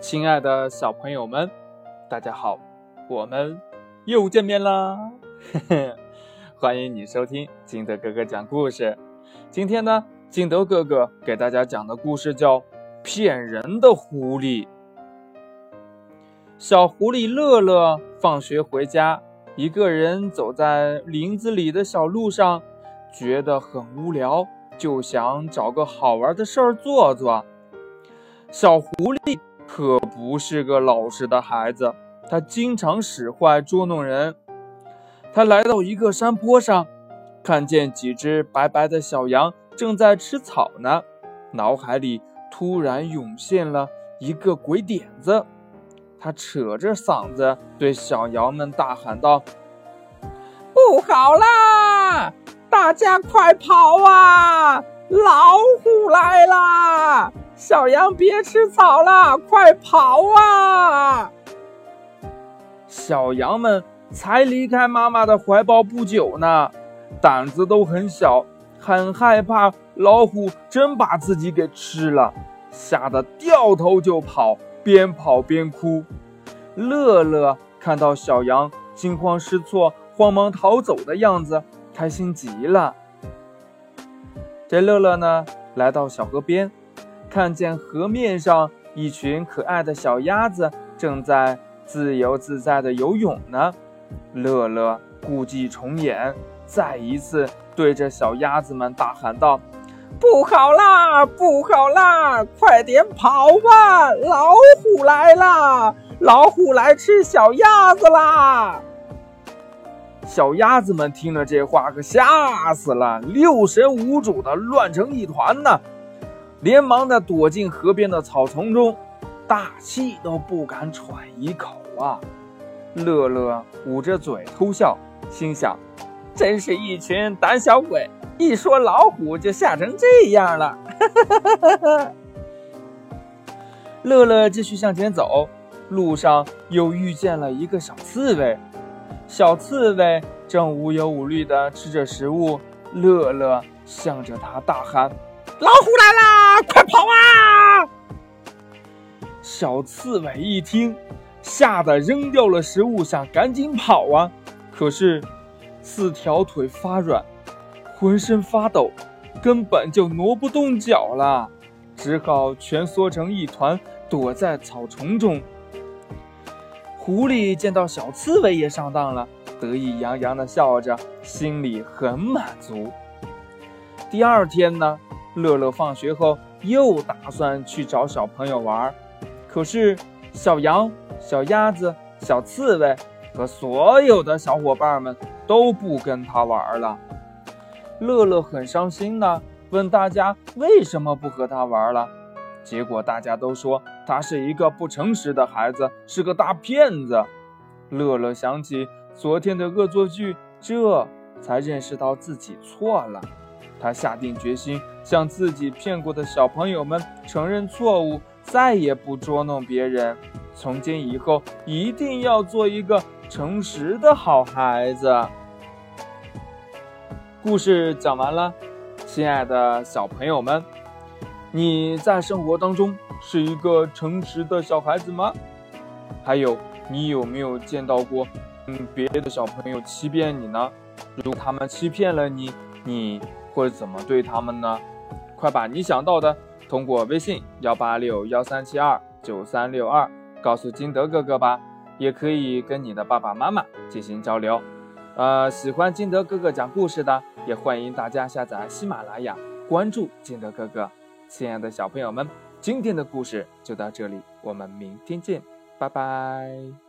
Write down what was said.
亲爱的小朋友们，大家好，我们又见面啦！欢迎你收听金德哥哥讲故事。今天呢，金德哥哥给大家讲的故事叫《骗人的狐狸》。小狐狸乐乐放学回家，一个人走在林子里的小路上，觉得很无聊，就想找个好玩的事儿做做。小狐狸可不是个老实的孩子，他经常使坏捉弄人。他来到一个山坡上，看见几只白白的小羊正在吃草呢，脑海里突然涌现了一个鬼点子。他扯着嗓子对小羊们大喊道：“不好啦！大家快跑啊！老虎来啦！小羊别吃草了，快跑啊！”小羊们才离开妈妈的怀抱不久呢，胆子都很小，很害怕老虎真把自己给吃了，吓得掉头就跑。边跑边哭，乐乐看到小羊惊慌失措、慌忙逃走的样子，开心极了。这乐乐呢，来到小河边，看见河面上一群可爱的小鸭子正在自由自在地游泳呢。乐乐故伎重演，再一次对着小鸭子们大喊道。不好啦，不好啦！快点跑吧，老虎来啦！老虎来吃小鸭子啦！小鸭子们听了这话，可吓死了，六神无主的乱成一团呢，连忙的躲进河边的草丛中，大气都不敢喘一口啊！乐乐捂着嘴偷笑，心想：真是一群胆小鬼。一说老虎就吓成这样了，乐乐继续向前走，路上又遇见了一个小刺猬。小刺猬正无忧无虑地吃着食物，乐乐向着它大喊：“老虎来啦，快跑啊！”小刺猬一听，吓得扔掉了食物，想赶紧跑啊，可是四条腿发软。浑身发抖，根本就挪不动脚了，只好蜷缩成一团，躲在草丛中。狐狸见到小刺猬也上当了，得意洋洋地笑着，心里很满足。第二天呢，乐乐放学后又打算去找小朋友玩，可是小羊、小鸭子、小刺猬和所有的小伙伴们都不跟他玩了。乐乐很伤心呢，问大家为什么不和他玩了。结果大家都说他是一个不诚实的孩子，是个大骗子。乐乐想起昨天的恶作剧，这才认识到自己错了。他下定决心向自己骗过的小朋友们承认错误，再也不捉弄别人。从今以后，一定要做一个诚实的好孩子。故事讲完了，亲爱的小朋友们，你在生活当中是一个诚实的小孩子吗？还有，你有没有见到过，嗯，别的小朋友欺骗你呢？如果他们欺骗了你，你会怎么对他们呢？快把你想到的通过微信幺八六幺三七二九三六二告诉金德哥哥吧，也可以跟你的爸爸妈妈进行交流。呃，喜欢金德哥哥讲故事的，也欢迎大家下载喜马拉雅，关注金德哥哥。亲爱的小朋友们，今天的故事就到这里，我们明天见，拜拜。